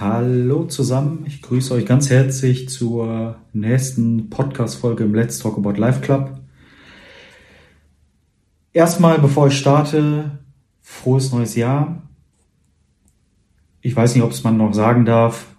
Hallo zusammen, ich grüße euch ganz herzlich zur nächsten Podcast-Folge im Let's Talk About Life Club. Erstmal, bevor ich starte, frohes neues Jahr. Ich weiß nicht, ob es man noch sagen darf.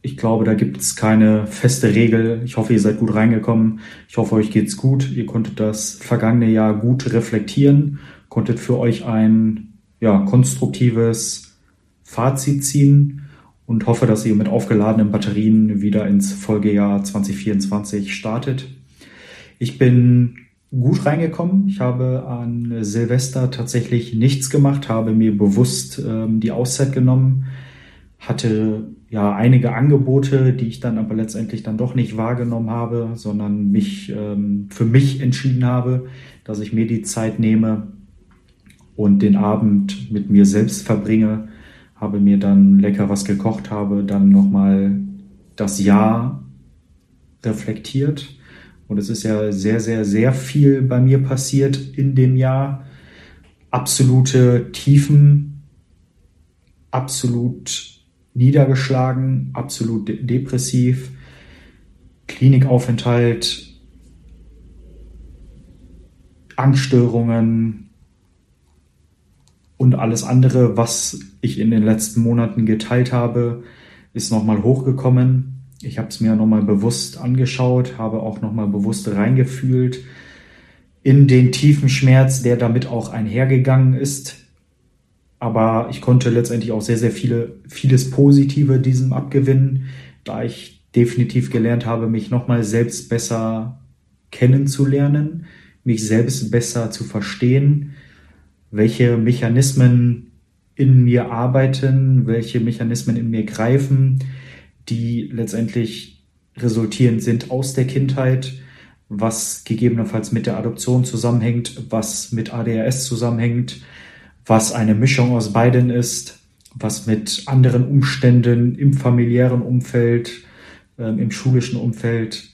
Ich glaube, da gibt es keine feste Regel. Ich hoffe, ihr seid gut reingekommen. Ich hoffe, euch geht's gut. Ihr konntet das vergangene Jahr gut reflektieren, konntet für euch ein ja, konstruktives Fazit ziehen und hoffe, dass ihr mit aufgeladenen Batterien wieder ins Folgejahr 2024 startet. Ich bin gut reingekommen. Ich habe an Silvester tatsächlich nichts gemacht, habe mir bewusst ähm, die Auszeit genommen, hatte ja einige Angebote, die ich dann aber letztendlich dann doch nicht wahrgenommen habe, sondern mich ähm, für mich entschieden habe, dass ich mir die Zeit nehme und den Abend mit mir selbst verbringe, habe mir dann lecker was gekocht, habe dann nochmal das Jahr reflektiert. Und es ist ja sehr, sehr, sehr viel bei mir passiert in dem Jahr. Absolute Tiefen, absolut niedergeschlagen, absolut de depressiv, Klinikaufenthalt, Angststörungen, und alles andere, was ich in den letzten Monaten geteilt habe, ist nochmal hochgekommen. Ich habe es mir nochmal bewusst angeschaut, habe auch nochmal bewusst reingefühlt in den tiefen Schmerz, der damit auch einhergegangen ist. Aber ich konnte letztendlich auch sehr, sehr viele, vieles Positive diesem abgewinnen, da ich definitiv gelernt habe, mich nochmal selbst besser kennenzulernen, mich selbst besser zu verstehen, welche Mechanismen in mir arbeiten, welche Mechanismen in mir greifen, die letztendlich resultierend sind aus der Kindheit, was gegebenenfalls mit der Adoption zusammenhängt, was mit ADHS zusammenhängt, was eine Mischung aus beiden ist, was mit anderen Umständen im familiären Umfeld, ähm, im schulischen Umfeld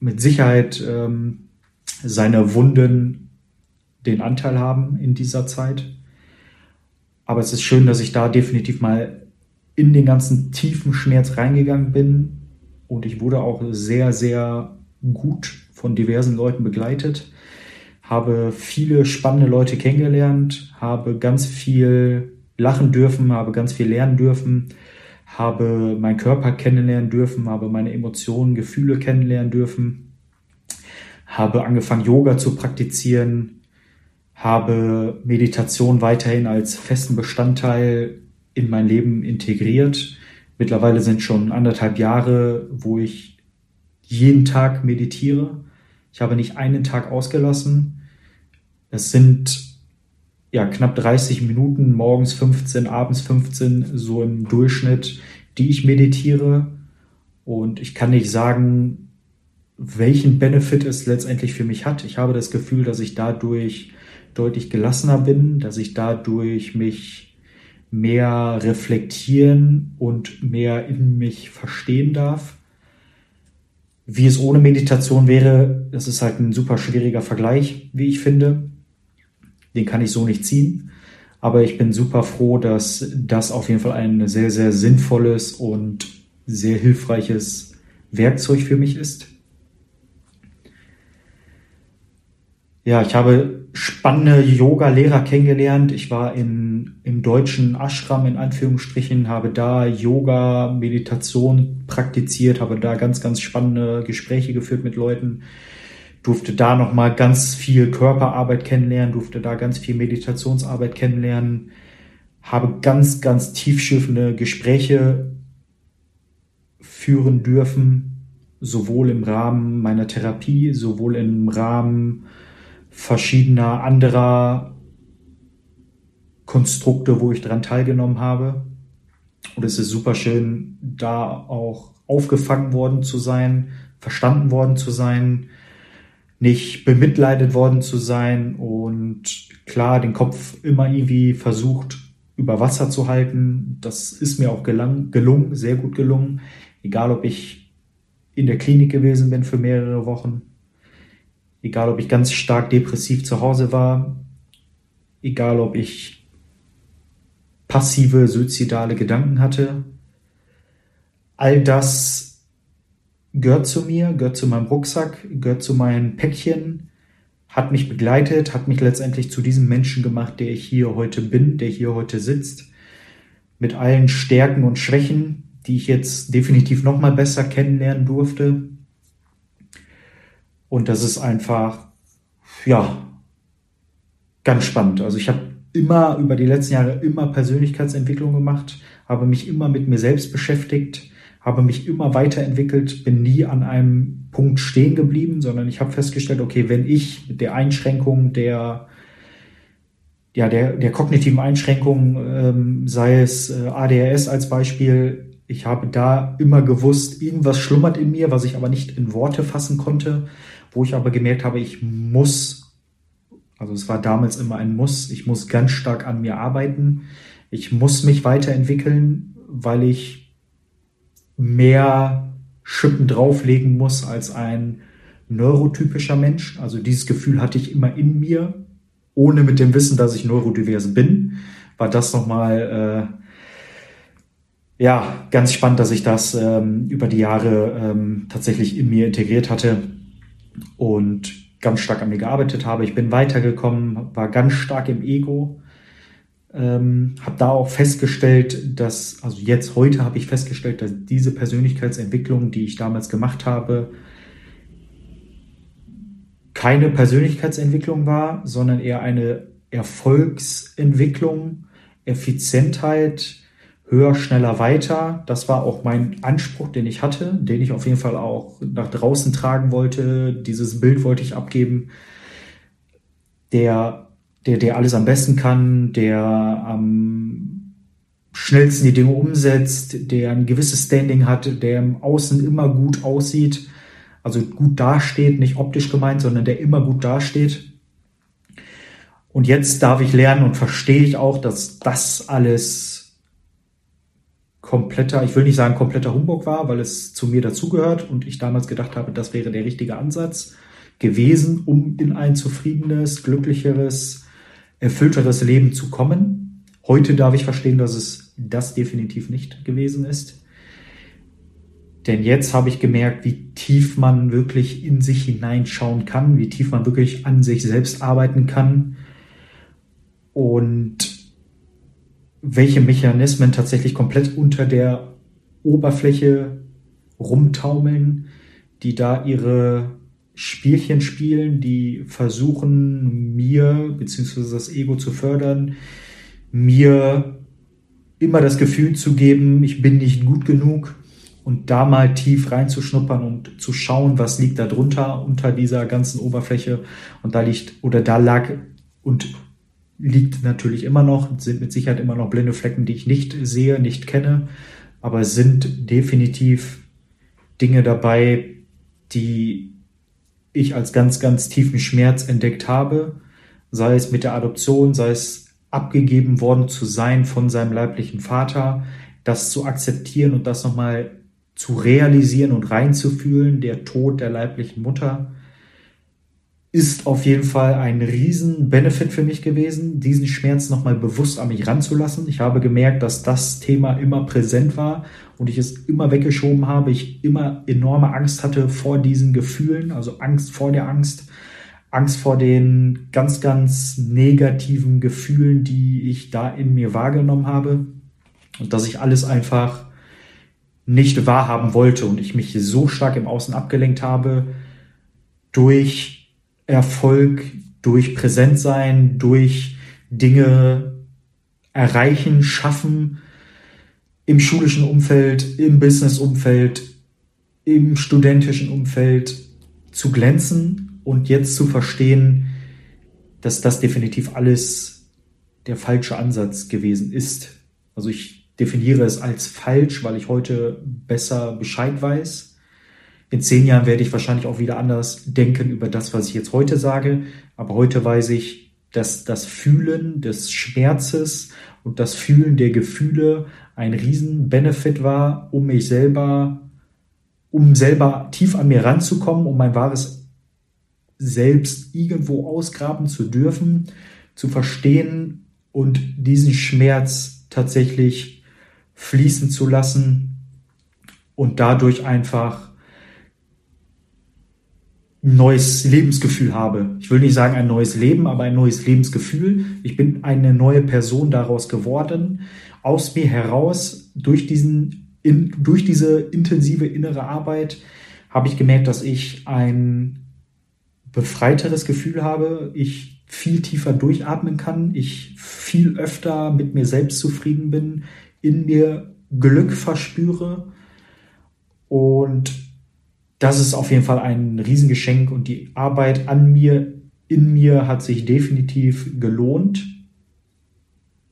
mit Sicherheit ähm, seine Wunden den Anteil haben in dieser Zeit. Aber es ist schön, dass ich da definitiv mal in den ganzen tiefen Schmerz reingegangen bin. Und ich wurde auch sehr, sehr gut von diversen Leuten begleitet. Habe viele spannende Leute kennengelernt, habe ganz viel lachen dürfen, habe ganz viel lernen dürfen, habe meinen Körper kennenlernen dürfen, habe meine Emotionen, Gefühle kennenlernen dürfen, habe angefangen, Yoga zu praktizieren, habe Meditation weiterhin als festen Bestandteil in mein Leben integriert. Mittlerweile sind schon anderthalb Jahre, wo ich jeden Tag meditiere. Ich habe nicht einen Tag ausgelassen. Es sind ja knapp 30 Minuten, morgens 15, abends 15, so im Durchschnitt, die ich meditiere. Und ich kann nicht sagen, welchen Benefit es letztendlich für mich hat. Ich habe das Gefühl, dass ich dadurch deutlich gelassener bin, dass ich dadurch mich mehr reflektieren und mehr in mich verstehen darf. Wie es ohne Meditation wäre, das ist halt ein super schwieriger Vergleich, wie ich finde. Den kann ich so nicht ziehen. Aber ich bin super froh, dass das auf jeden Fall ein sehr, sehr sinnvolles und sehr hilfreiches Werkzeug für mich ist. Ja, ich habe spannende Yoga-Lehrer kennengelernt. Ich war in, im deutschen Ashram in Anführungsstrichen, habe da Yoga, Meditation praktiziert, habe da ganz, ganz spannende Gespräche geführt mit Leuten, durfte da nochmal ganz viel Körperarbeit kennenlernen, durfte da ganz viel Meditationsarbeit kennenlernen, habe ganz, ganz tiefschiffende Gespräche führen dürfen, sowohl im Rahmen meiner Therapie, sowohl im Rahmen verschiedener anderer Konstrukte, wo ich daran teilgenommen habe. Und es ist super schön, da auch aufgefangen worden zu sein, verstanden worden zu sein, nicht bemitleidet worden zu sein und klar den Kopf immer irgendwie versucht über Wasser zu halten. Das ist mir auch gelang, gelungen, sehr gut gelungen. Egal, ob ich in der Klinik gewesen bin für mehrere Wochen Egal, ob ich ganz stark depressiv zu Hause war, egal, ob ich passive suizidale Gedanken hatte, all das gehört zu mir, gehört zu meinem Rucksack, gehört zu meinen Päckchen, hat mich begleitet, hat mich letztendlich zu diesem Menschen gemacht, der ich hier heute bin, der hier heute sitzt, mit allen Stärken und Schwächen, die ich jetzt definitiv noch mal besser kennenlernen durfte. Und das ist einfach, ja, ganz spannend. Also ich habe immer über die letzten Jahre immer Persönlichkeitsentwicklung gemacht, habe mich immer mit mir selbst beschäftigt, habe mich immer weiterentwickelt, bin nie an einem Punkt stehen geblieben, sondern ich habe festgestellt, okay, wenn ich mit der Einschränkung der ja, der, der kognitiven Einschränkung, ähm, sei es äh, ADHS als Beispiel, ich habe da immer gewusst, irgendwas schlummert in mir, was ich aber nicht in Worte fassen konnte, wo ich aber gemerkt habe, ich muss, also es war damals immer ein Muss, ich muss ganz stark an mir arbeiten, ich muss mich weiterentwickeln, weil ich mehr Schippen drauflegen muss als ein neurotypischer Mensch. Also dieses Gefühl hatte ich immer in mir, ohne mit dem Wissen, dass ich neurodivers bin. War das nochmal äh, ja ganz spannend, dass ich das ähm, über die Jahre ähm, tatsächlich in mir integriert hatte und ganz stark an mir gearbeitet habe. Ich bin weitergekommen, war ganz stark im Ego ähm, habe da auch festgestellt, dass, also jetzt heute habe ich festgestellt, dass diese Persönlichkeitsentwicklung, die ich damals gemacht habe, keine Persönlichkeitsentwicklung war, sondern eher eine Erfolgsentwicklung, Effizientheit, höher, schneller, weiter. Das war auch mein Anspruch, den ich hatte, den ich auf jeden Fall auch nach draußen tragen wollte. Dieses Bild wollte ich abgeben. Der der, der alles am besten kann, der am schnellsten die Dinge umsetzt, der ein gewisses Standing hat, der im Außen immer gut aussieht, also gut dasteht, nicht optisch gemeint, sondern der immer gut dasteht. Und jetzt darf ich lernen und verstehe ich auch, dass das alles kompletter, ich will nicht sagen kompletter Humbug war, weil es zu mir dazugehört und ich damals gedacht habe, das wäre der richtige Ansatz gewesen, um in ein zufriedenes, glücklicheres, erfüllteres Leben zu kommen. Heute darf ich verstehen, dass es das definitiv nicht gewesen ist. Denn jetzt habe ich gemerkt, wie tief man wirklich in sich hineinschauen kann, wie tief man wirklich an sich selbst arbeiten kann und welche Mechanismen tatsächlich komplett unter der Oberfläche rumtaumeln, die da ihre Spielchen spielen, die versuchen, mir bzw. das Ego zu fördern, mir immer das Gefühl zu geben, ich bin nicht gut genug und da mal tief reinzuschnuppern und zu schauen, was liegt da drunter unter dieser ganzen Oberfläche und da liegt oder da lag und liegt natürlich immer noch, sind mit Sicherheit immer noch blinde Flecken, die ich nicht sehe, nicht kenne, aber sind definitiv Dinge dabei, die ich als ganz, ganz tiefen Schmerz entdeckt habe, sei es mit der Adoption, sei es abgegeben worden zu sein von seinem leiblichen Vater, das zu akzeptieren und das nochmal zu realisieren und reinzufühlen, der Tod der leiblichen Mutter, ist auf jeden Fall ein riesen Benefit für mich gewesen, diesen Schmerz nochmal bewusst an mich ranzulassen. Ich habe gemerkt, dass das Thema immer präsent war und ich es immer weggeschoben habe. Ich immer enorme Angst hatte vor diesen Gefühlen, also Angst vor der Angst, Angst vor den ganz, ganz negativen Gefühlen, die ich da in mir wahrgenommen habe und dass ich alles einfach nicht wahrhaben wollte und ich mich so stark im Außen abgelenkt habe durch Erfolg durch Präsentsein, durch Dinge erreichen, schaffen, im schulischen Umfeld, im Business-Umfeld, im studentischen Umfeld zu glänzen und jetzt zu verstehen, dass das definitiv alles der falsche Ansatz gewesen ist. Also ich definiere es als falsch, weil ich heute besser Bescheid weiß in zehn Jahren werde ich wahrscheinlich auch wieder anders denken über das, was ich jetzt heute sage. Aber heute weiß ich, dass das Fühlen des Schmerzes und das Fühlen der Gefühle ein Riesen-Benefit war, um mich selber, um selber tief an mir ranzukommen, um mein wahres Selbst irgendwo ausgraben zu dürfen, zu verstehen und diesen Schmerz tatsächlich fließen zu lassen und dadurch einfach ein neues Lebensgefühl habe. Ich will nicht sagen ein neues Leben, aber ein neues Lebensgefühl. Ich bin eine neue Person daraus geworden, aus mir heraus, durch diesen, in, durch diese intensive innere Arbeit habe ich gemerkt, dass ich ein befreiteres Gefühl habe, ich viel tiefer durchatmen kann, ich viel öfter mit mir selbst zufrieden bin, in mir Glück verspüre und das ist auf jeden Fall ein Riesengeschenk und die Arbeit an mir, in mir hat sich definitiv gelohnt.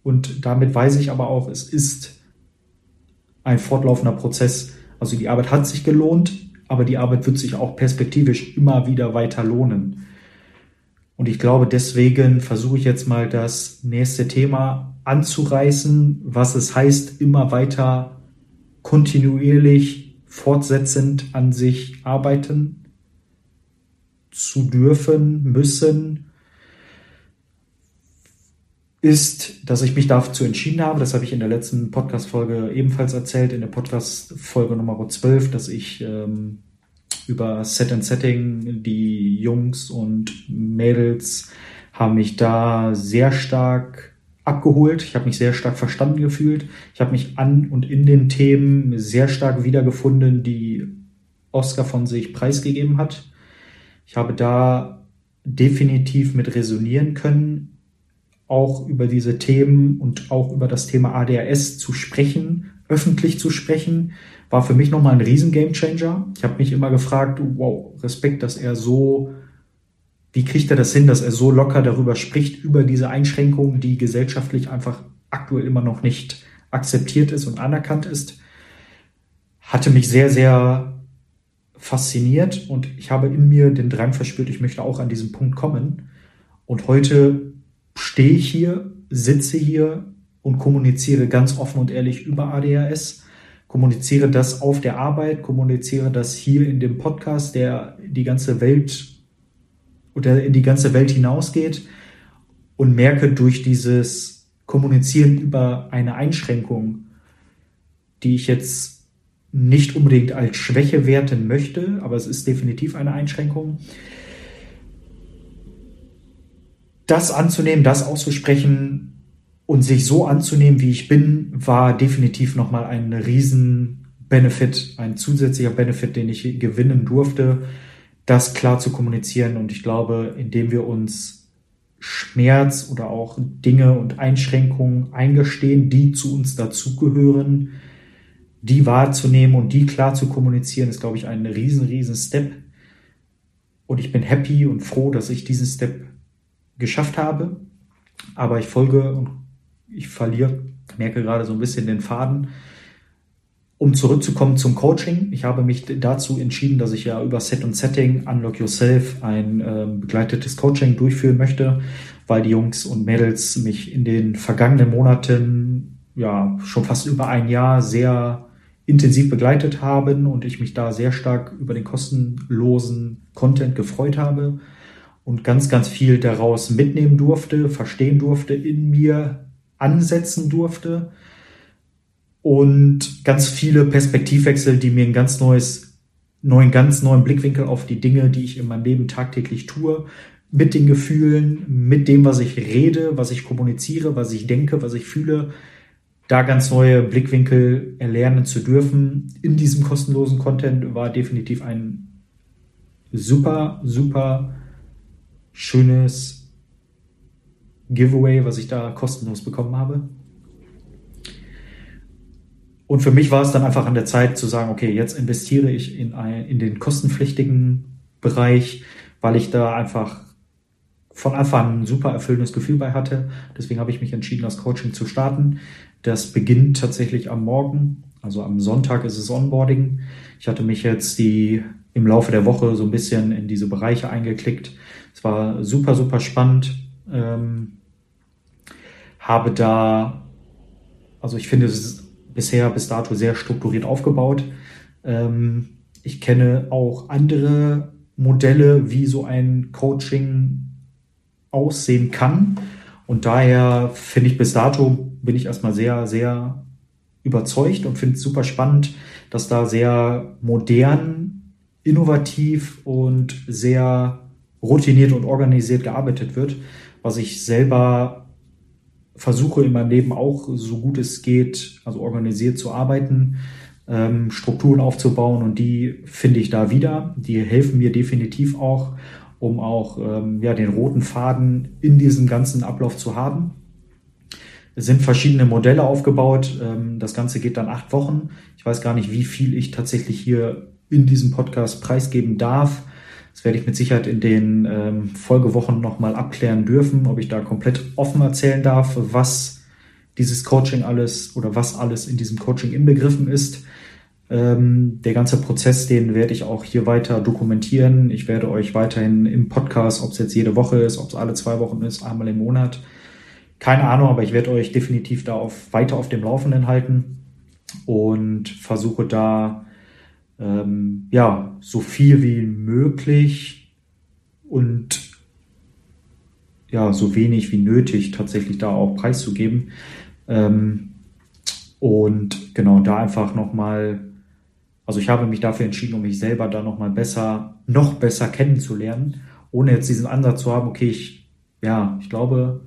Und damit weiß ich aber auch, es ist ein fortlaufender Prozess. Also die Arbeit hat sich gelohnt, aber die Arbeit wird sich auch perspektivisch immer wieder weiter lohnen. Und ich glaube, deswegen versuche ich jetzt mal das nächste Thema anzureißen, was es heißt, immer weiter kontinuierlich fortsetzend an sich arbeiten zu dürfen, müssen, ist, dass ich mich dazu entschieden habe, das habe ich in der letzten Podcast-Folge ebenfalls erzählt, in der Podcast-Folge Nummer 12, dass ich ähm, über Set and Setting, die Jungs und Mädels haben mich da sehr stark abgeholt. Ich habe mich sehr stark verstanden gefühlt. Ich habe mich an und in den Themen sehr stark wiedergefunden, die Oscar von sich preisgegeben hat. Ich habe da definitiv mit resonieren können, auch über diese Themen und auch über das Thema ADHS zu sprechen, öffentlich zu sprechen, war für mich nochmal ein riesen Gamechanger. Ich habe mich immer gefragt, wow, Respekt, dass er so wie kriegt er das hin, dass er so locker darüber spricht, über diese Einschränkungen, die gesellschaftlich einfach aktuell immer noch nicht akzeptiert ist und anerkannt ist? Hatte mich sehr, sehr fasziniert und ich habe in mir den Drang verspürt, ich möchte auch an diesen Punkt kommen. Und heute stehe ich hier, sitze hier und kommuniziere ganz offen und ehrlich über ADHS, kommuniziere das auf der Arbeit, kommuniziere das hier in dem Podcast, der die ganze Welt oder in die ganze Welt hinausgeht und merke durch dieses Kommunizieren über eine Einschränkung, die ich jetzt nicht unbedingt als Schwäche werten möchte, aber es ist definitiv eine Einschränkung. Das anzunehmen, das auszusprechen und sich so anzunehmen, wie ich bin, war definitiv nochmal ein riesen Benefit, ein zusätzlicher Benefit, den ich gewinnen durfte das klar zu kommunizieren. Und ich glaube, indem wir uns Schmerz oder auch Dinge und Einschränkungen eingestehen, die zu uns dazugehören, die wahrzunehmen und die klar zu kommunizieren, ist, glaube ich, ein riesen, riesen Step. Und ich bin happy und froh, dass ich diesen Step geschafft habe. Aber ich folge und ich verliere, merke gerade so ein bisschen den Faden um zurückzukommen zum Coaching, ich habe mich dazu entschieden, dass ich ja über Set und Setting, Unlock Yourself, ein äh, begleitetes Coaching durchführen möchte, weil die Jungs und Mädels mich in den vergangenen Monaten, ja, schon fast über ein Jahr sehr intensiv begleitet haben und ich mich da sehr stark über den kostenlosen Content gefreut habe und ganz, ganz viel daraus mitnehmen durfte, verstehen durfte, in mir ansetzen durfte und ganz viele Perspektivwechsel, die mir ein ganz neues, neuen, ganz neuen Blickwinkel auf die Dinge, die ich in meinem Leben tagtäglich tue, mit den Gefühlen, mit dem, was ich rede, was ich kommuniziere, was ich denke, was ich fühle, da ganz neue Blickwinkel erlernen zu dürfen in diesem kostenlosen Content war definitiv ein super, super schönes Giveaway, was ich da kostenlos bekommen habe. Und für mich war es dann einfach an der Zeit zu sagen, okay, jetzt investiere ich in, ein, in den kostenpflichtigen Bereich, weil ich da einfach von Anfang an ein super erfüllendes Gefühl bei hatte. Deswegen habe ich mich entschieden, das Coaching zu starten. Das beginnt tatsächlich am Morgen, also am Sonntag ist es Onboarding. Ich hatte mich jetzt die im Laufe der Woche so ein bisschen in diese Bereiche eingeklickt. Es war super, super spannend. Ähm, habe da, also ich finde, es ist bisher bis dato sehr strukturiert aufgebaut. Ähm, ich kenne auch andere Modelle, wie so ein Coaching aussehen kann. Und daher finde ich bis dato bin ich erstmal sehr, sehr überzeugt und finde es super spannend, dass da sehr modern, innovativ und sehr routiniert und organisiert gearbeitet wird, was ich selber versuche in meinem Leben auch so gut es geht, also organisiert zu arbeiten, ähm, Strukturen aufzubauen und die finde ich da wieder. Die helfen mir definitiv auch, um auch ähm, ja, den roten Faden in diesem ganzen Ablauf zu haben. Es sind verschiedene Modelle aufgebaut. Ähm, das Ganze geht dann acht Wochen. Ich weiß gar nicht, wie viel ich tatsächlich hier in diesem Podcast preisgeben darf. Das werde ich mit Sicherheit in den ähm, Folgewochen nochmal abklären dürfen, ob ich da komplett offen erzählen darf, was dieses Coaching alles oder was alles in diesem Coaching inbegriffen ist. Ähm, der ganze Prozess, den werde ich auch hier weiter dokumentieren. Ich werde euch weiterhin im Podcast, ob es jetzt jede Woche ist, ob es alle zwei Wochen ist, einmal im Monat, keine Ahnung, aber ich werde euch definitiv da auf, weiter auf dem Laufenden halten und versuche da ähm, ja so viel wie möglich und ja so wenig wie nötig tatsächlich da auch preiszugeben. Ähm, und genau da einfach nochmal also ich habe mich dafür entschieden, um mich selber da nochmal besser, noch besser kennenzulernen, ohne jetzt diesen Ansatz zu haben, okay, ich, ja, ich glaube,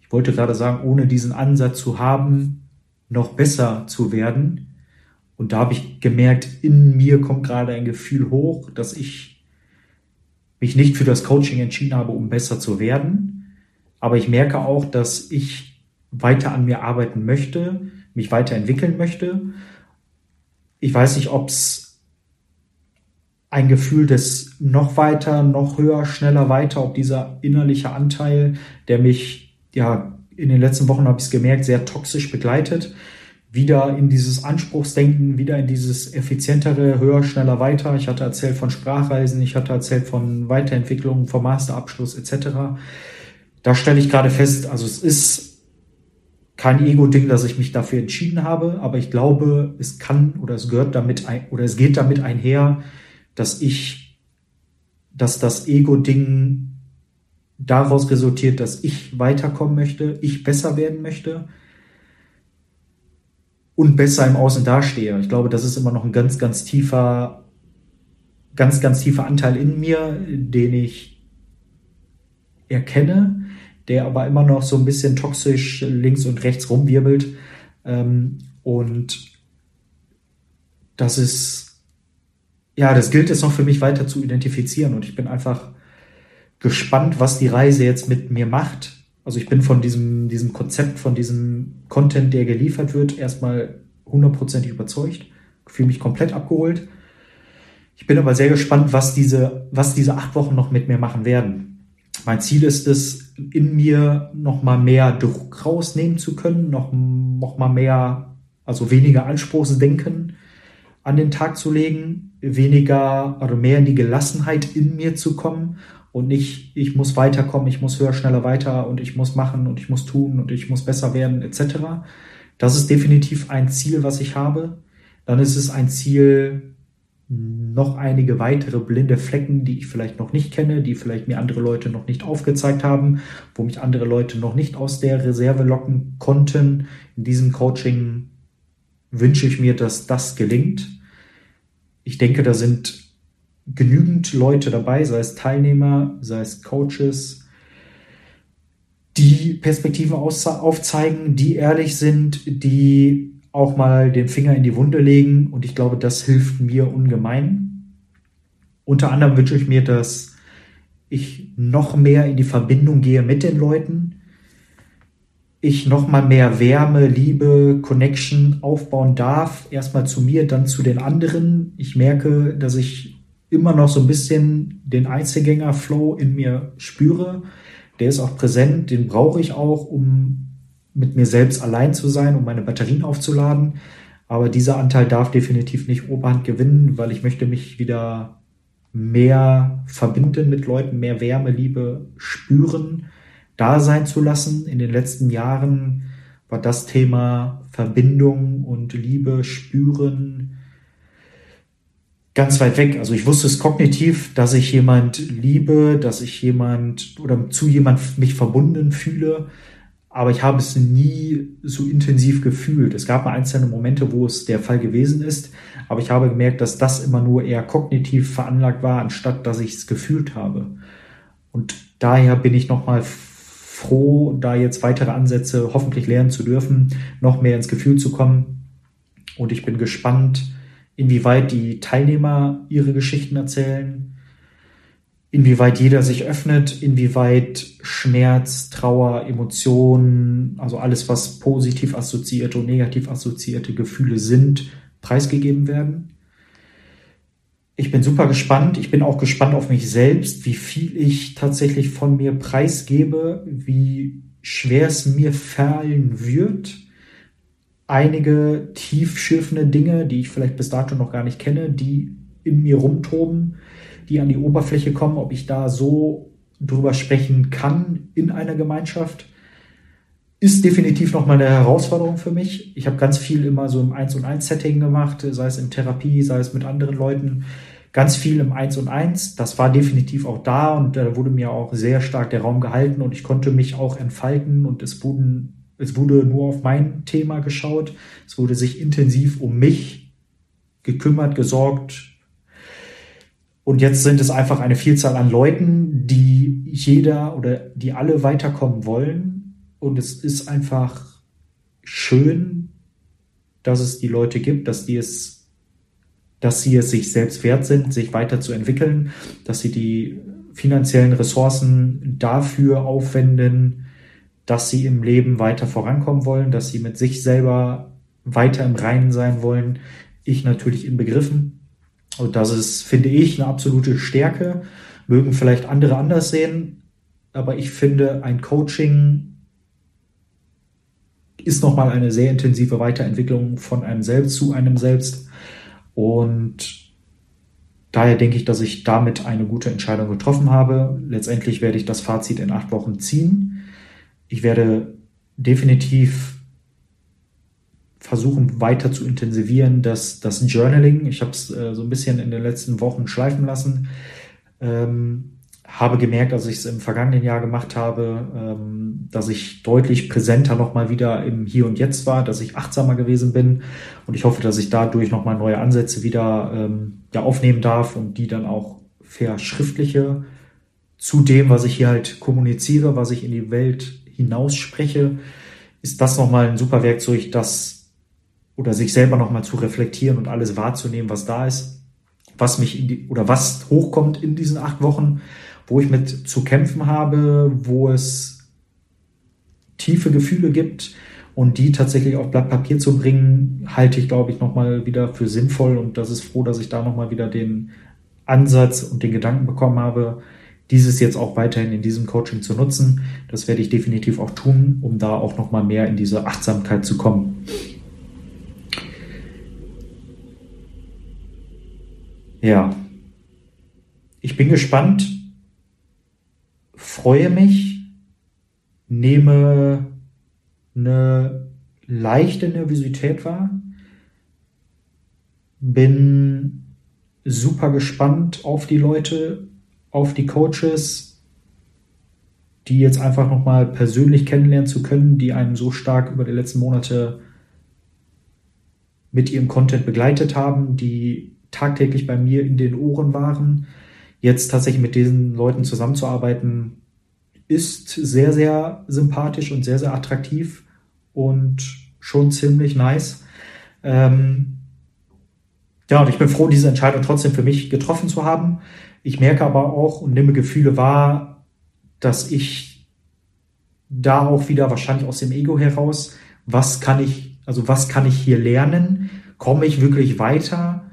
ich wollte gerade sagen, ohne diesen Ansatz zu haben, noch besser zu werden. Und da habe ich gemerkt, in mir kommt gerade ein Gefühl hoch, dass ich mich nicht für das Coaching entschieden habe, um besser zu werden. Aber ich merke auch, dass ich weiter an mir arbeiten möchte, mich weiterentwickeln möchte ich weiß nicht, ob es ein Gefühl des noch weiter, noch höher, schneller weiter, ob dieser innerliche Anteil, der mich ja in den letzten Wochen habe ich es gemerkt, sehr toxisch begleitet, wieder in dieses Anspruchsdenken, wieder in dieses effizientere, höher, schneller, weiter. Ich hatte erzählt von Sprachreisen, ich hatte erzählt von Weiterentwicklung, vom Masterabschluss etc. Da stelle ich gerade fest, also es ist kein Ego-Ding, dass ich mich dafür entschieden habe, aber ich glaube, es kann oder es gehört damit ein, oder es geht damit einher, dass ich, dass das Ego-Ding daraus resultiert, dass ich weiterkommen möchte, ich besser werden möchte und besser im Außen dastehe. Ich glaube, das ist immer noch ein ganz, ganz tiefer, ganz, ganz tiefer Anteil in mir, den ich erkenne, der aber immer noch so ein bisschen toxisch links und rechts rumwirbelt. Ähm, und das ist, ja, das gilt es noch für mich weiter zu identifizieren. Und ich bin einfach gespannt, was die Reise jetzt mit mir macht. Also ich bin von diesem, diesem Konzept, von diesem Content, der geliefert wird, erstmal hundertprozentig überzeugt, fühle mich komplett abgeholt. Ich bin aber sehr gespannt, was diese, was diese acht Wochen noch mit mir machen werden. Mein Ziel ist es, in mir noch mal mehr Druck rausnehmen zu können, noch, noch mal mehr, also weniger Anspruchsdenken an den Tag zu legen, weniger oder mehr in die Gelassenheit in mir zu kommen und nicht, ich muss weiterkommen, ich muss höher, schneller weiter und ich muss machen und ich muss tun und ich muss besser werden etc. Das ist definitiv ein Ziel, was ich habe. Dann ist es ein Ziel, noch einige weitere blinde Flecken, die ich vielleicht noch nicht kenne, die vielleicht mir andere Leute noch nicht aufgezeigt haben, wo mich andere Leute noch nicht aus der Reserve locken konnten. In diesem Coaching wünsche ich mir, dass das gelingt. Ich denke, da sind genügend Leute dabei, sei es Teilnehmer, sei es Coaches, die Perspektiven aufzeigen, die ehrlich sind, die auch mal den Finger in die Wunde legen und ich glaube, das hilft mir ungemein. Unter anderem wünsche ich mir, dass ich noch mehr in die Verbindung gehe mit den Leuten, ich noch mal mehr Wärme, Liebe, Connection aufbauen darf, erstmal zu mir, dann zu den anderen. Ich merke, dass ich immer noch so ein bisschen den Einzelgänger-Flow in mir spüre. Der ist auch präsent, den brauche ich auch, um mit mir selbst allein zu sein, um meine Batterien aufzuladen. Aber dieser Anteil darf definitiv nicht Oberhand gewinnen, weil ich möchte mich wieder mehr verbinden mit Leuten, mehr Wärme, Liebe spüren, da sein zu lassen. In den letzten Jahren war das Thema Verbindung und Liebe spüren ganz weit weg. Also ich wusste es kognitiv, dass ich jemand liebe, dass ich jemand oder zu jemand mich verbunden fühle aber ich habe es nie so intensiv gefühlt. Es gab mal einzelne Momente, wo es der Fall gewesen ist, aber ich habe gemerkt, dass das immer nur eher kognitiv veranlagt war, anstatt dass ich es gefühlt habe. Und daher bin ich nochmal froh, da jetzt weitere Ansätze hoffentlich lernen zu dürfen, noch mehr ins Gefühl zu kommen. Und ich bin gespannt, inwieweit die Teilnehmer ihre Geschichten erzählen, inwieweit jeder sich öffnet, inwieweit Schmerz, Trauer, Emotionen, also alles, was positiv assoziierte und negativ assoziierte Gefühle sind, preisgegeben werden. Ich bin super gespannt. Ich bin auch gespannt auf mich selbst, wie viel ich tatsächlich von mir preisgebe, wie schwer es mir fallen wird. Einige tiefschiffende Dinge, die ich vielleicht bis dato noch gar nicht kenne, die in mir rumtoben, die an die Oberfläche kommen, ob ich da so drüber sprechen kann in einer Gemeinschaft, ist definitiv noch mal eine Herausforderung für mich. Ich habe ganz viel immer so im 1 und 1 Setting gemacht, sei es in Therapie, sei es mit anderen Leuten, ganz viel im 1 und 1. Das war definitiv auch da und da wurde mir auch sehr stark der Raum gehalten und ich konnte mich auch entfalten und es wurden, es wurde nur auf mein Thema geschaut. Es wurde sich intensiv um mich gekümmert, gesorgt. Und jetzt sind es einfach eine Vielzahl an Leuten, die jeder oder die alle weiterkommen wollen und es ist einfach schön, dass es die Leute gibt, dass die es, dass sie es sich selbst wert sind, sich weiterzuentwickeln, dass sie die finanziellen Ressourcen dafür aufwenden, dass sie im Leben weiter vorankommen wollen, dass sie mit sich selber weiter im Reinen sein wollen. Ich natürlich in Begriffen. Und das ist, finde ich, eine absolute Stärke. Mögen vielleicht andere anders sehen, aber ich finde, ein Coaching ist nochmal eine sehr intensive Weiterentwicklung von einem selbst zu einem selbst. Und daher denke ich, dass ich damit eine gute Entscheidung getroffen habe. Letztendlich werde ich das Fazit in acht Wochen ziehen. Ich werde definitiv versuchen weiter zu intensivieren, dass das Journaling, ich habe es äh, so ein bisschen in den letzten Wochen schleifen lassen, ähm, habe gemerkt, als ich es im vergangenen Jahr gemacht habe, ähm, dass ich deutlich präsenter nochmal wieder im Hier und Jetzt war, dass ich achtsamer gewesen bin. Und ich hoffe, dass ich dadurch nochmal neue Ansätze wieder ähm, ja, aufnehmen darf und die dann auch verschriftliche zu dem, was ich hier halt kommuniziere, was ich in die Welt hinaus spreche, ist das nochmal ein super Werkzeug, das oder sich selber nochmal zu reflektieren und alles wahrzunehmen, was da ist, was mich die, oder was hochkommt in diesen acht Wochen wo ich mit zu kämpfen habe, wo es tiefe Gefühle gibt und die tatsächlich auf Blatt Papier zu bringen, halte ich, glaube ich, nochmal wieder für sinnvoll. Und das ist froh, dass ich da nochmal wieder den Ansatz und den Gedanken bekommen habe, dieses jetzt auch weiterhin in diesem Coaching zu nutzen. Das werde ich definitiv auch tun, um da auch nochmal mehr in diese Achtsamkeit zu kommen. Ja, ich bin gespannt, freue mich, nehme eine leichte Nervosität wahr, bin super gespannt auf die Leute, auf die Coaches, die jetzt einfach nochmal persönlich kennenlernen zu können, die einen so stark über die letzten Monate mit ihrem Content begleitet haben, die tagtäglich bei mir in den Ohren waren. Jetzt tatsächlich mit diesen Leuten zusammenzuarbeiten, ist sehr, sehr sympathisch und sehr, sehr attraktiv und schon ziemlich nice. Ähm, ja, und ich bin froh, diese Entscheidung trotzdem für mich getroffen zu haben. Ich merke aber auch und nehme Gefühle wahr, dass ich da auch wieder wahrscheinlich aus dem Ego heraus, was kann ich, also was kann ich hier lernen? Komme ich wirklich weiter?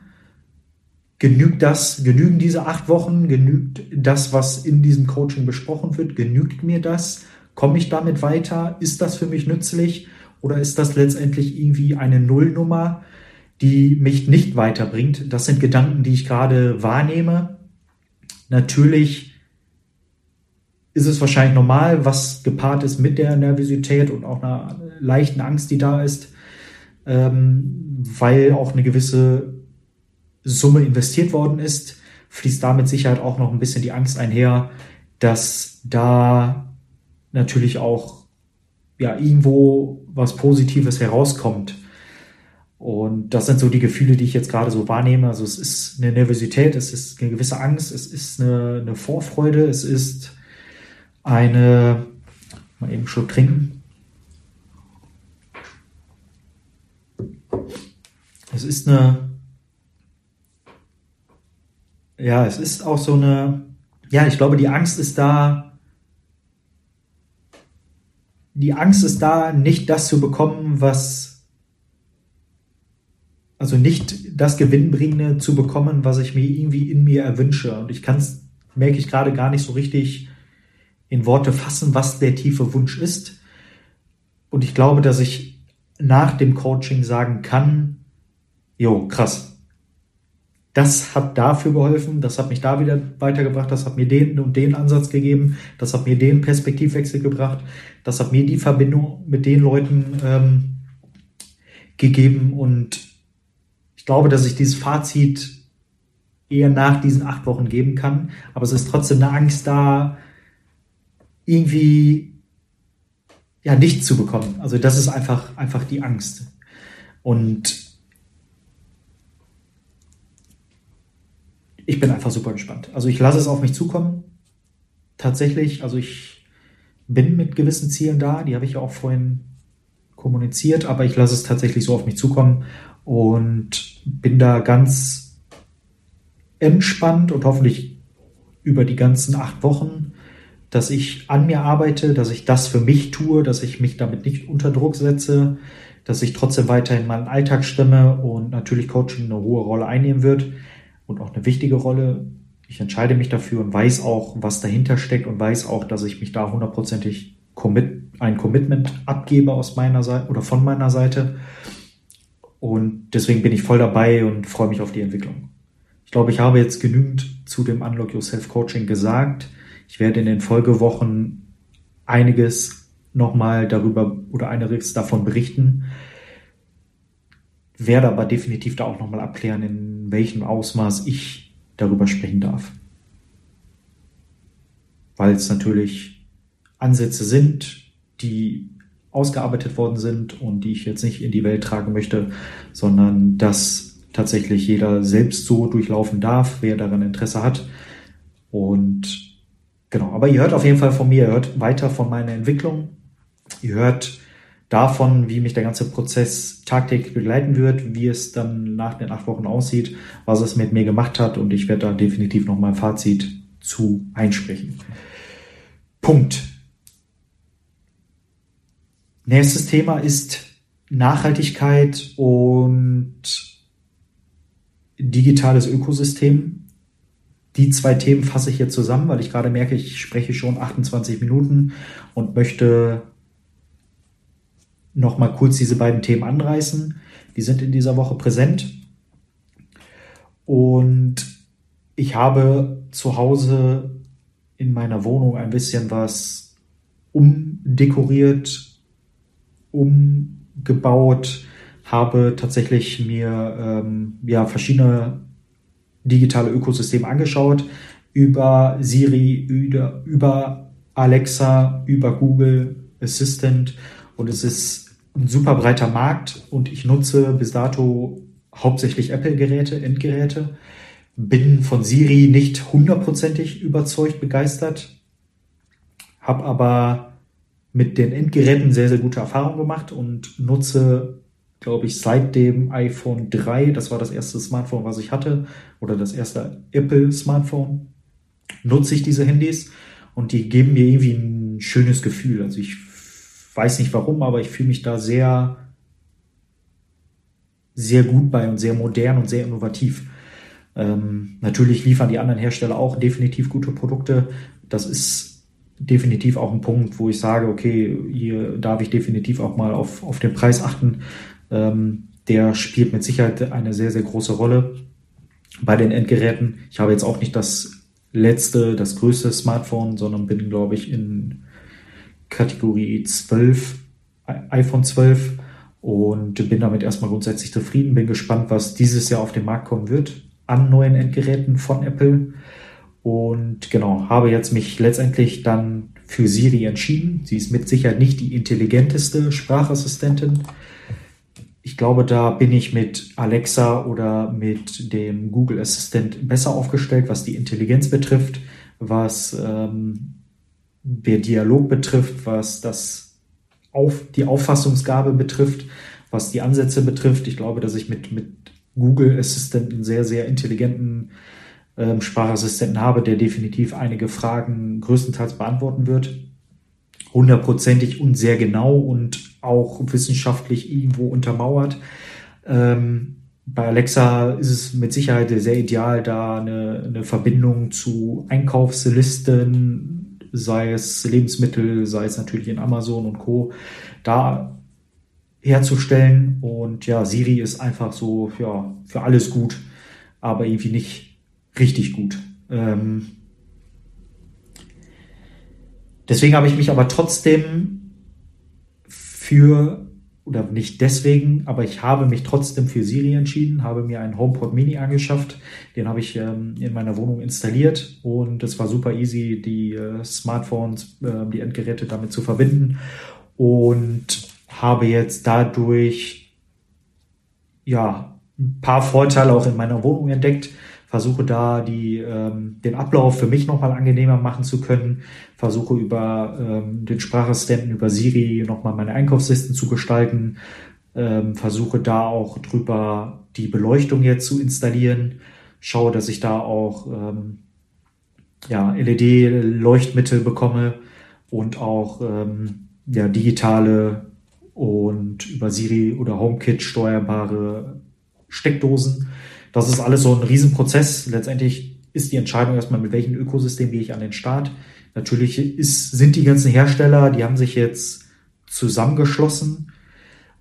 Genügt das, genügen diese acht Wochen, genügt das, was in diesem Coaching besprochen wird, genügt mir das? Komme ich damit weiter? Ist das für mich nützlich? Oder ist das letztendlich irgendwie eine Nullnummer, die mich nicht weiterbringt? Das sind Gedanken, die ich gerade wahrnehme. Natürlich ist es wahrscheinlich normal, was gepaart ist mit der Nervosität und auch einer leichten Angst, die da ist, ähm, weil auch eine gewisse Summe investiert worden ist, fließt damit Sicherheit auch noch ein bisschen die Angst einher, dass da natürlich auch ja irgendwo was Positives herauskommt. Und das sind so die Gefühle, die ich jetzt gerade so wahrnehme. Also es ist eine Nervosität, es ist eine gewisse Angst, es ist eine, eine Vorfreude, es ist eine, mal eben Schluck trinken. Es ist eine, ja, es ist auch so eine, ja, ich glaube, die Angst ist da, die Angst ist da, nicht das zu bekommen, was, also nicht das Gewinnbringende zu bekommen, was ich mir irgendwie in mir erwünsche. Und ich kann es, merke ich gerade gar nicht so richtig in Worte fassen, was der tiefe Wunsch ist. Und ich glaube, dass ich nach dem Coaching sagen kann, jo, krass. Das hat dafür geholfen, das hat mich da wieder weitergebracht, das hat mir den und den Ansatz gegeben, das hat mir den Perspektivwechsel gebracht, das hat mir die Verbindung mit den Leuten ähm, gegeben und ich glaube, dass ich dieses Fazit eher nach diesen acht Wochen geben kann, aber es ist trotzdem eine Angst da, irgendwie ja nichts zu bekommen. Also das ist einfach einfach die Angst. Und ich bin einfach super gespannt. Also ich lasse es auf mich zukommen. Tatsächlich, also ich bin mit gewissen Zielen da, die habe ich ja auch vorhin kommuniziert, aber ich lasse es tatsächlich so auf mich zukommen und bin da ganz entspannt und hoffentlich über die ganzen acht Wochen dass ich an mir arbeite, dass ich das für mich tue, dass ich mich damit nicht unter Druck setze, dass ich trotzdem weiterhin meinen Alltag stimme und natürlich Coaching eine hohe Rolle einnehmen wird und auch eine wichtige Rolle. Ich entscheide mich dafür und weiß auch, was dahinter steckt und weiß auch, dass ich mich da hundertprozentig commit, ein Commitment abgebe aus meiner Seite oder von meiner Seite. Und deswegen bin ich voll dabei und freue mich auf die Entwicklung. Ich glaube, ich habe jetzt genügend zu dem Unlock Yourself Coaching gesagt. Ich werde in den Folgewochen einiges nochmal darüber oder einiges davon berichten. Werde aber definitiv da auch nochmal abklären, in welchem Ausmaß ich darüber sprechen darf. Weil es natürlich Ansätze sind, die ausgearbeitet worden sind und die ich jetzt nicht in die Welt tragen möchte, sondern dass tatsächlich jeder selbst so durchlaufen darf, wer daran Interesse hat. Und Genau, aber ihr hört auf jeden Fall von mir, ihr hört weiter von meiner Entwicklung. Ihr hört davon, wie mich der ganze Prozess tagtäglich begleiten wird, wie es dann nach den acht Wochen aussieht, was es mit mir gemacht hat und ich werde da definitiv noch mal ein Fazit zu einsprechen. Punkt. Nächstes Thema ist Nachhaltigkeit und digitales Ökosystem die zwei Themen fasse ich hier zusammen, weil ich gerade merke, ich spreche schon 28 Minuten und möchte noch mal kurz diese beiden Themen anreißen. Die sind in dieser Woche präsent. Und ich habe zu Hause in meiner Wohnung ein bisschen was umdekoriert, umgebaut, habe tatsächlich mir ähm, ja verschiedene digitale Ökosystem angeschaut, über Siri, über Alexa, über Google Assistant. Und es ist ein super breiter Markt und ich nutze bis dato hauptsächlich Apple-Geräte, Endgeräte, bin von Siri nicht hundertprozentig überzeugt, begeistert, habe aber mit den Endgeräten sehr, sehr gute Erfahrungen gemacht und nutze glaube ich, seit dem iPhone 3, das war das erste Smartphone, was ich hatte, oder das erste Apple-Smartphone, nutze ich diese Handys und die geben mir irgendwie ein schönes Gefühl. Also ich weiß nicht warum, aber ich fühle mich da sehr, sehr gut bei und sehr modern und sehr innovativ. Ähm, natürlich liefern die anderen Hersteller auch definitiv gute Produkte. Das ist definitiv auch ein Punkt, wo ich sage, okay, hier darf ich definitiv auch mal auf, auf den Preis achten. Ähm, der spielt mit Sicherheit eine sehr, sehr große Rolle bei den Endgeräten. Ich habe jetzt auch nicht das letzte, das größte Smartphone, sondern bin, glaube ich, in Kategorie 12, iPhone 12 und bin damit erstmal grundsätzlich zufrieden. Bin gespannt, was dieses Jahr auf den Markt kommen wird an neuen Endgeräten von Apple. Und genau, habe jetzt mich letztendlich dann für Siri entschieden. Sie ist mit Sicherheit nicht die intelligenteste Sprachassistentin. Ich glaube, da bin ich mit Alexa oder mit dem Google Assistent besser aufgestellt, was die Intelligenz betrifft, was ähm, der Dialog betrifft, was das auf, die Auffassungsgabe betrifft, was die Ansätze betrifft. Ich glaube, dass ich mit, mit Google Assistant einen sehr, sehr intelligenten ähm, Sprachassistenten habe, der definitiv einige Fragen größtenteils beantworten wird. Hundertprozentig und sehr genau und auch wissenschaftlich irgendwo untermauert. Ähm, bei Alexa ist es mit Sicherheit sehr ideal, da eine, eine Verbindung zu Einkaufslisten, sei es Lebensmittel, sei es natürlich in Amazon und Co., da herzustellen. Und ja, Siri ist einfach so ja, für alles gut, aber irgendwie nicht richtig gut. Ähm deswegen habe ich mich aber trotzdem für, oder nicht deswegen, aber ich habe mich trotzdem für Siri entschieden, habe mir einen HomePod Mini angeschafft. Den habe ich ähm, in meiner Wohnung installiert und es war super easy, die äh, Smartphones, äh, die Endgeräte damit zu verbinden. Und habe jetzt dadurch ja ein paar Vorteile auch in meiner Wohnung entdeckt. Versuche da die, ähm, den Ablauf für mich nochmal angenehmer machen zu können. Versuche über ähm, den Sprachassistenten, über Siri nochmal meine Einkaufslisten zu gestalten. Ähm, versuche da auch drüber die Beleuchtung jetzt zu installieren. Schaue, dass ich da auch ähm, ja, LED-Leuchtmittel bekomme und auch ähm, ja, digitale und über Siri oder HomeKit steuerbare Steckdosen. Das ist alles so ein Riesenprozess. Letztendlich ist die Entscheidung erstmal, mit welchem Ökosystem gehe ich an den Start. Natürlich ist, sind die ganzen Hersteller, die haben sich jetzt zusammengeschlossen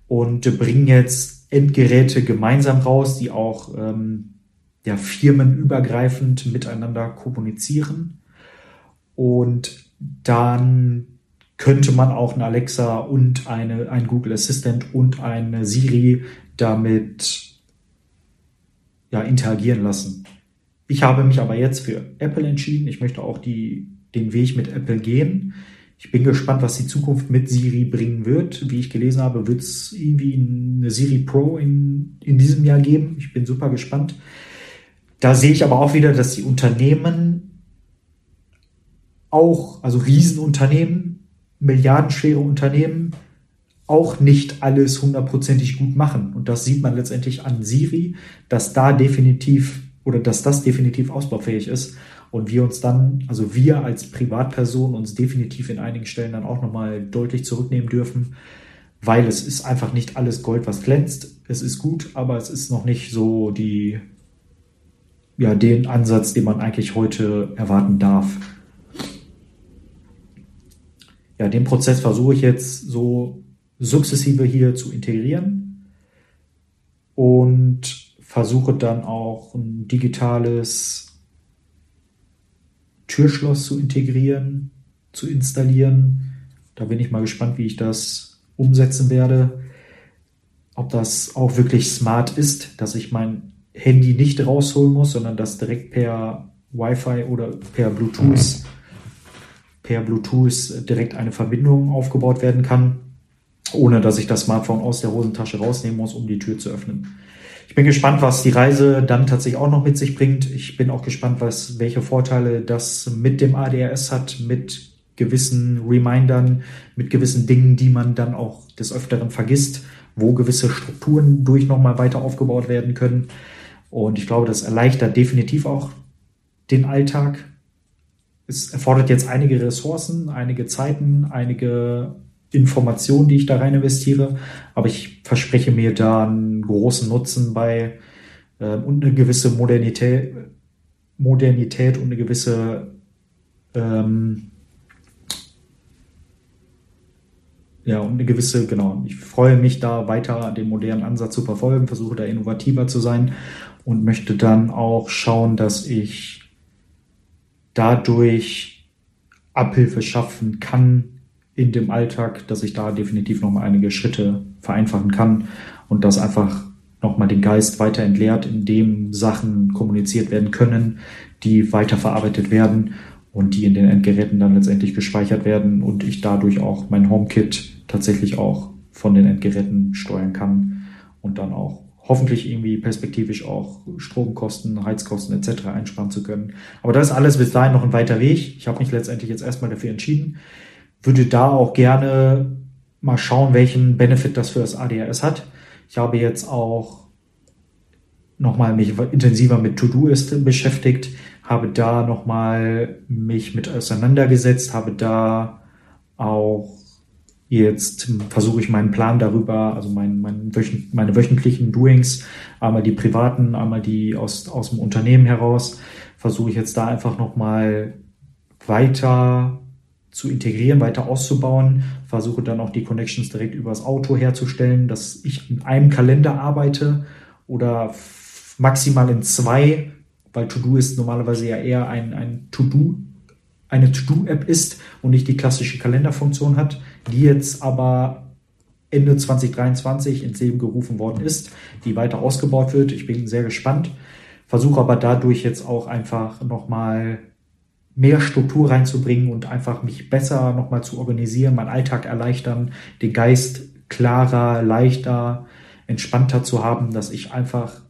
und bringen jetzt Endgeräte gemeinsam raus, die auch ähm, ja, firmenübergreifend miteinander kommunizieren. Und dann könnte man auch eine Alexa und eine, ein Google Assistant und eine Siri damit ja, interagieren lassen. Ich habe mich aber jetzt für Apple entschieden. Ich möchte auch die, den Weg mit Apple gehen. Ich bin gespannt, was die Zukunft mit Siri bringen wird. Wie ich gelesen habe, wird es irgendwie eine Siri Pro in, in diesem Jahr geben. Ich bin super gespannt. Da sehe ich aber auch wieder, dass die Unternehmen auch, also Riesenunternehmen, milliardenschwere Unternehmen auch nicht alles hundertprozentig gut machen. Und das sieht man letztendlich an Siri, dass da definitiv oder dass das definitiv ausbaufähig ist und wir uns dann, also wir als Privatperson uns definitiv in einigen Stellen dann auch nochmal deutlich zurücknehmen dürfen, weil es ist einfach nicht alles Gold, was glänzt. Es ist gut, aber es ist noch nicht so die, ja, den Ansatz, den man eigentlich heute erwarten darf ja, den Prozess versuche ich jetzt so sukzessive hier zu integrieren und versuche dann auch ein digitales Türschloss zu integrieren, zu installieren. Da bin ich mal gespannt, wie ich das umsetzen werde. Ob das auch wirklich smart ist, dass ich mein Handy nicht rausholen muss, sondern das direkt per Wi-Fi oder per Bluetooth per Bluetooth direkt eine Verbindung aufgebaut werden kann, ohne dass ich das Smartphone aus der Hosentasche rausnehmen muss, um die Tür zu öffnen. Ich bin gespannt, was die Reise dann tatsächlich auch noch mit sich bringt. Ich bin auch gespannt, was, welche Vorteile das mit dem ADRS hat, mit gewissen Remindern, mit gewissen Dingen, die man dann auch des Öfteren vergisst, wo gewisse Strukturen durch nochmal weiter aufgebaut werden können. Und ich glaube, das erleichtert definitiv auch den Alltag es erfordert jetzt einige Ressourcen, einige Zeiten, einige Informationen, die ich da rein investiere, aber ich verspreche mir da einen großen Nutzen bei äh, und eine gewisse Modernität, Modernität und eine gewisse ähm, ja, und eine gewisse, genau, ich freue mich da weiter den modernen Ansatz zu verfolgen, versuche da innovativer zu sein und möchte dann auch schauen, dass ich dadurch Abhilfe schaffen kann in dem Alltag, dass ich da definitiv nochmal einige Schritte vereinfachen kann und das einfach nochmal den Geist weiter entleert, indem Sachen kommuniziert werden können, die weiterverarbeitet werden und die in den Endgeräten dann letztendlich gespeichert werden und ich dadurch auch mein HomeKit tatsächlich auch von den Endgeräten steuern kann und dann auch hoffentlich irgendwie perspektivisch auch Stromkosten, Heizkosten etc. einsparen zu können. Aber das ist alles bis dahin noch ein weiter Weg. Ich habe mich letztendlich jetzt erstmal dafür entschieden. Würde da auch gerne mal schauen, welchen Benefit das für das ADHS hat. Ich habe jetzt auch nochmal mich intensiver mit To-Do-Ist beschäftigt, habe da nochmal mich mit auseinandergesetzt, habe da auch Jetzt versuche ich meinen Plan darüber, also mein, mein meine wöchentlichen Doings, einmal die privaten, einmal die aus, aus dem Unternehmen heraus, versuche ich jetzt da einfach nochmal weiter zu integrieren, weiter auszubauen, versuche dann auch die Connections direkt übers Auto herzustellen, dass ich in einem Kalender arbeite oder maximal in zwei, weil To-Do ist normalerweise ja eher ein, ein To-Do, eine To-Do-App ist und nicht die klassische Kalenderfunktion hat die jetzt aber Ende 2023 ins Leben gerufen worden ist, die weiter ausgebaut wird. Ich bin sehr gespannt, versuche aber dadurch jetzt auch einfach nochmal mehr Struktur reinzubringen und einfach mich besser nochmal zu organisieren, meinen Alltag erleichtern, den Geist klarer, leichter, entspannter zu haben, dass ich einfach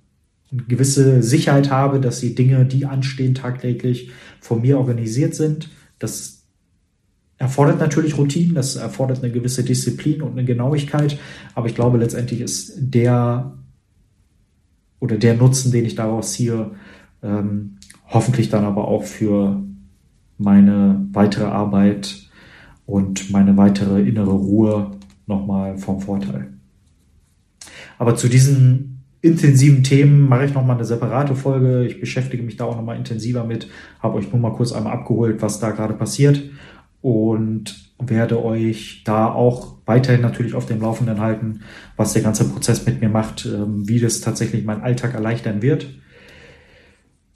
eine gewisse Sicherheit habe, dass die Dinge, die anstehen tagtäglich, von mir organisiert sind, dass erfordert natürlich Routinen, das erfordert eine gewisse Disziplin und eine Genauigkeit, aber ich glaube letztendlich ist der oder der Nutzen, den ich daraus ziehe, ähm, hoffentlich dann aber auch für meine weitere Arbeit und meine weitere innere Ruhe nochmal vom Vorteil. Aber zu diesen intensiven Themen mache ich nochmal eine separate Folge. Ich beschäftige mich da auch nochmal intensiver mit, habe euch nur mal kurz einmal abgeholt, was da gerade passiert und werde euch da auch weiterhin natürlich auf dem Laufenden halten, was der ganze Prozess mit mir macht, ähm, wie das tatsächlich meinen Alltag erleichtern wird.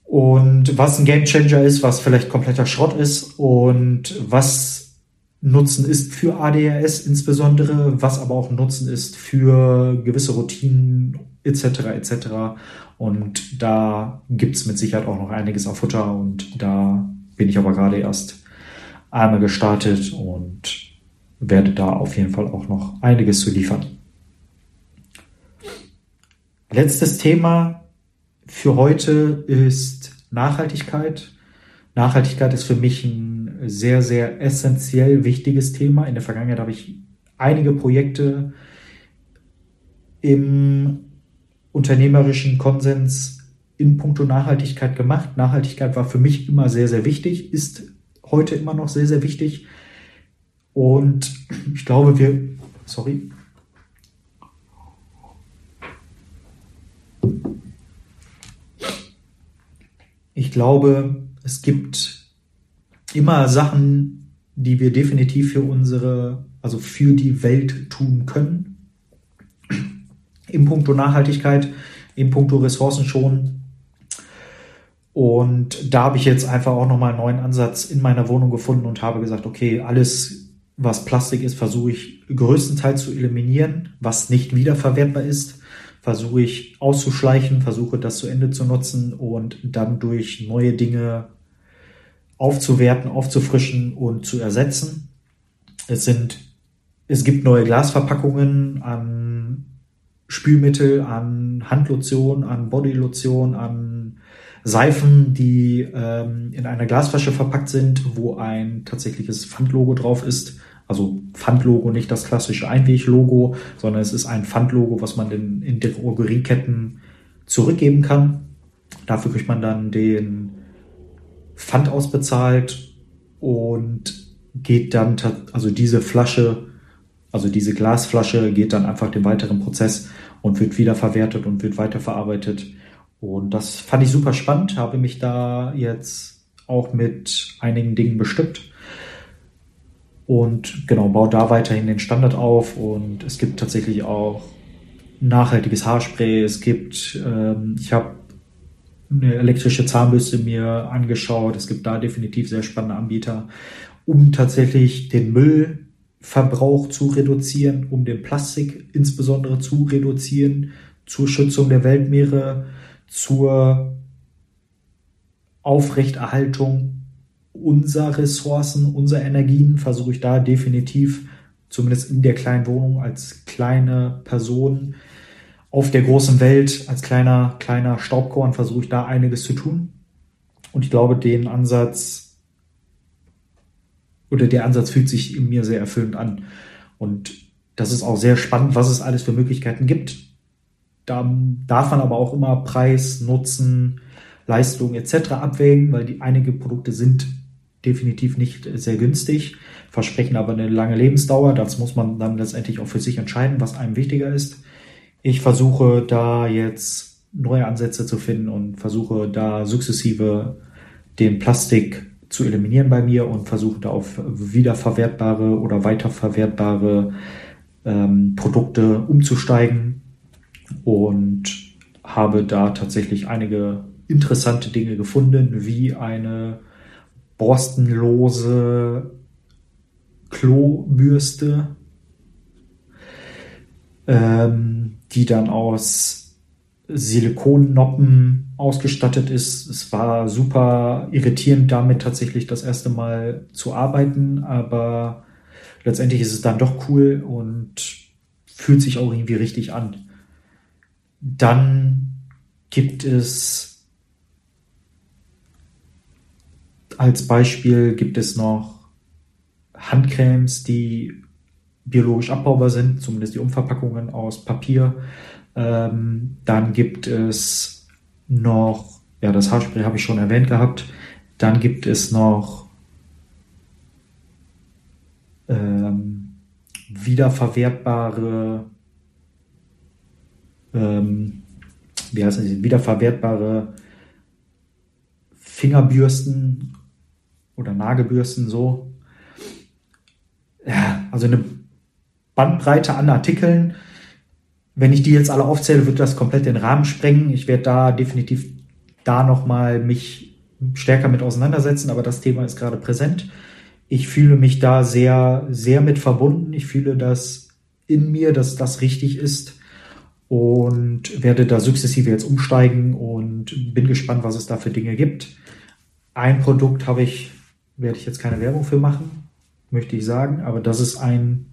Und was ein Game Changer ist, was vielleicht kompletter Schrott ist und was Nutzen ist für ADHS insbesondere, was aber auch Nutzen ist für gewisse Routinen etc. etc. Und da gibt's mit Sicherheit auch noch einiges auf Futter und da bin ich aber gerade erst einmal gestartet und werde da auf jeden Fall auch noch einiges zu liefern. Letztes Thema für heute ist Nachhaltigkeit. Nachhaltigkeit ist für mich ein sehr, sehr essentiell wichtiges Thema. In der Vergangenheit habe ich einige Projekte im unternehmerischen Konsens in puncto Nachhaltigkeit gemacht. Nachhaltigkeit war für mich immer sehr, sehr wichtig, ist heute immer noch sehr, sehr wichtig. Und ich glaube, wir, sorry. Ich glaube, es gibt immer Sachen, die wir definitiv für unsere, also für die Welt tun können. Im Punkto Nachhaltigkeit, im Punkto Ressourcen schon, und da habe ich jetzt einfach auch nochmal einen neuen Ansatz in meiner Wohnung gefunden und habe gesagt, okay, alles, was Plastik ist, versuche ich größtenteils zu eliminieren, was nicht wiederverwertbar ist, versuche ich auszuschleichen, versuche das zu Ende zu nutzen und dann durch neue Dinge aufzuwerten, aufzufrischen und zu ersetzen. Es sind, es gibt neue Glasverpackungen an Spülmittel, an Handlotion, an Bodylotion, an Seifen, die ähm, in einer Glasflasche verpackt sind, wo ein tatsächliches Pfandlogo drauf ist. Also Pfandlogo, nicht das klassische Einweglogo, sondern es ist ein Pfandlogo, was man in, in Drogerieketten zurückgeben kann. Dafür kriegt man dann den Pfand ausbezahlt und geht dann, also diese Flasche, also diese Glasflasche geht dann einfach den weiteren Prozess und wird wiederverwertet und wird weiterverarbeitet und das fand ich super spannend, habe mich da jetzt auch mit einigen Dingen bestückt. Und genau, baue da weiterhin den Standard auf. Und es gibt tatsächlich auch nachhaltiges Haarspray. Es gibt, ähm, ich habe eine elektrische Zahnbürste mir angeschaut. Es gibt da definitiv sehr spannende Anbieter, um tatsächlich den Müllverbrauch zu reduzieren, um den Plastik insbesondere zu reduzieren, zur Schützung der Weltmeere zur Aufrechterhaltung unser Ressourcen, unsere Energien, versuche ich da definitiv, zumindest in der kleinen Wohnung, als kleine Person auf der großen Welt, als kleiner, kleiner Staubkorn, versuche ich da einiges zu tun. Und ich glaube, den Ansatz oder der Ansatz fühlt sich in mir sehr erfüllend an. Und das ist auch sehr spannend, was es alles für Möglichkeiten gibt. Da darf man aber auch immer Preis, Nutzen, Leistung etc. abwägen, weil die einige Produkte sind definitiv nicht sehr günstig, versprechen aber eine lange Lebensdauer. Das muss man dann letztendlich auch für sich entscheiden, was einem wichtiger ist. Ich versuche da jetzt neue Ansätze zu finden und versuche da sukzessive den Plastik zu eliminieren bei mir und versuche da auf wiederverwertbare oder weiterverwertbare ähm, Produkte umzusteigen und habe da tatsächlich einige interessante Dinge gefunden, wie eine borstenlose Klobürste, ähm, die dann aus Silikonnoppen ausgestattet ist. Es war super irritierend, damit tatsächlich das erste Mal zu arbeiten, aber letztendlich ist es dann doch cool und fühlt sich auch irgendwie richtig an. Dann gibt es als Beispiel gibt es noch Handcremes, die biologisch abbaubar sind, zumindest die Umverpackungen aus Papier. Ähm, dann gibt es noch, ja, das Haarspray habe ich schon erwähnt gehabt. Dann gibt es noch ähm, wiederverwertbare, ähm, wie heißt das, wiederverwertbare Fingerbürsten oder Nagelbürsten so. Ja, also eine Bandbreite an Artikeln. Wenn ich die jetzt alle aufzähle, wird das komplett den Rahmen sprengen. Ich werde da definitiv da nochmal mich stärker mit auseinandersetzen, aber das Thema ist gerade präsent. Ich fühle mich da sehr, sehr mit verbunden. Ich fühle das in mir, dass das richtig ist und werde da sukzessive jetzt umsteigen und bin gespannt, was es da für Dinge gibt. Ein Produkt habe ich, werde ich jetzt keine Werbung für machen, möchte ich sagen, aber das ist ein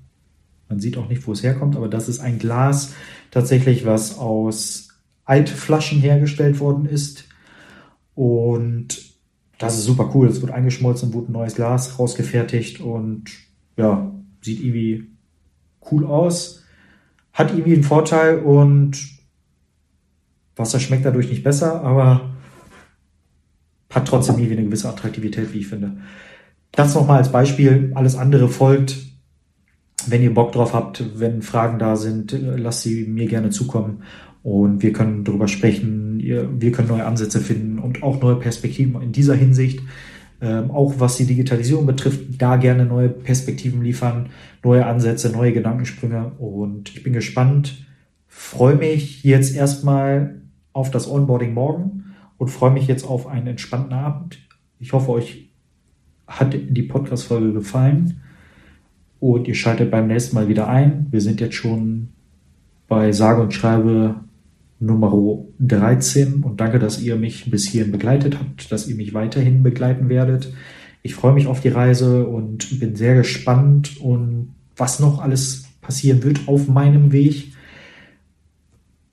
man sieht auch nicht, wo es herkommt, aber das ist ein Glas tatsächlich, was aus Altflaschen hergestellt worden ist. Und das ist super cool. Es wird eingeschmolzen, wurde ein neues Glas rausgefertigt und ja, sieht irgendwie cool aus. Hat irgendwie einen Vorteil und Wasser schmeckt dadurch nicht besser, aber hat trotzdem irgendwie eine gewisse Attraktivität, wie ich finde. Das nochmal als Beispiel. Alles andere folgt wenn ihr Bock drauf habt, wenn Fragen da sind, lasst sie mir gerne zukommen und wir können darüber sprechen. Wir können neue Ansätze finden und auch neue Perspektiven in dieser Hinsicht. Ähm, auch was die Digitalisierung betrifft, da gerne neue Perspektiven liefern, neue Ansätze, neue Gedankensprünge. Und ich bin gespannt, freue mich jetzt erstmal auf das Onboarding morgen und freue mich jetzt auf einen entspannten Abend. Ich hoffe, euch hat die Podcast-Folge gefallen und ihr schaltet beim nächsten Mal wieder ein. Wir sind jetzt schon bei sage und schreibe Nummer 13 und danke, dass ihr mich bis hierhin begleitet habt, dass ihr mich weiterhin begleiten werdet. Ich freue mich auf die Reise und bin sehr gespannt und was noch alles passieren wird auf meinem Weg.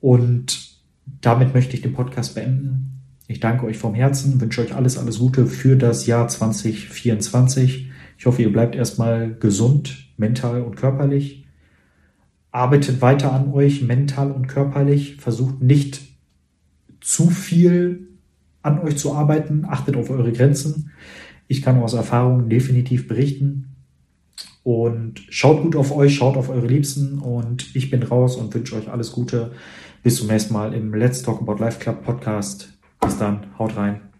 Und damit möchte ich den Podcast beenden. Ich danke euch vom Herzen, wünsche euch alles, alles Gute für das Jahr 2024. Ich hoffe, ihr bleibt erstmal gesund, mental und körperlich. Arbeitet weiter an euch, mental und körperlich. Versucht nicht zu viel an euch zu arbeiten. Achtet auf eure Grenzen. Ich kann aus Erfahrung definitiv berichten. Und schaut gut auf euch, schaut auf eure Liebsten. Und ich bin raus und wünsche euch alles Gute. Bis zum nächsten Mal im Let's Talk About Life Club Podcast. Bis dann, haut rein.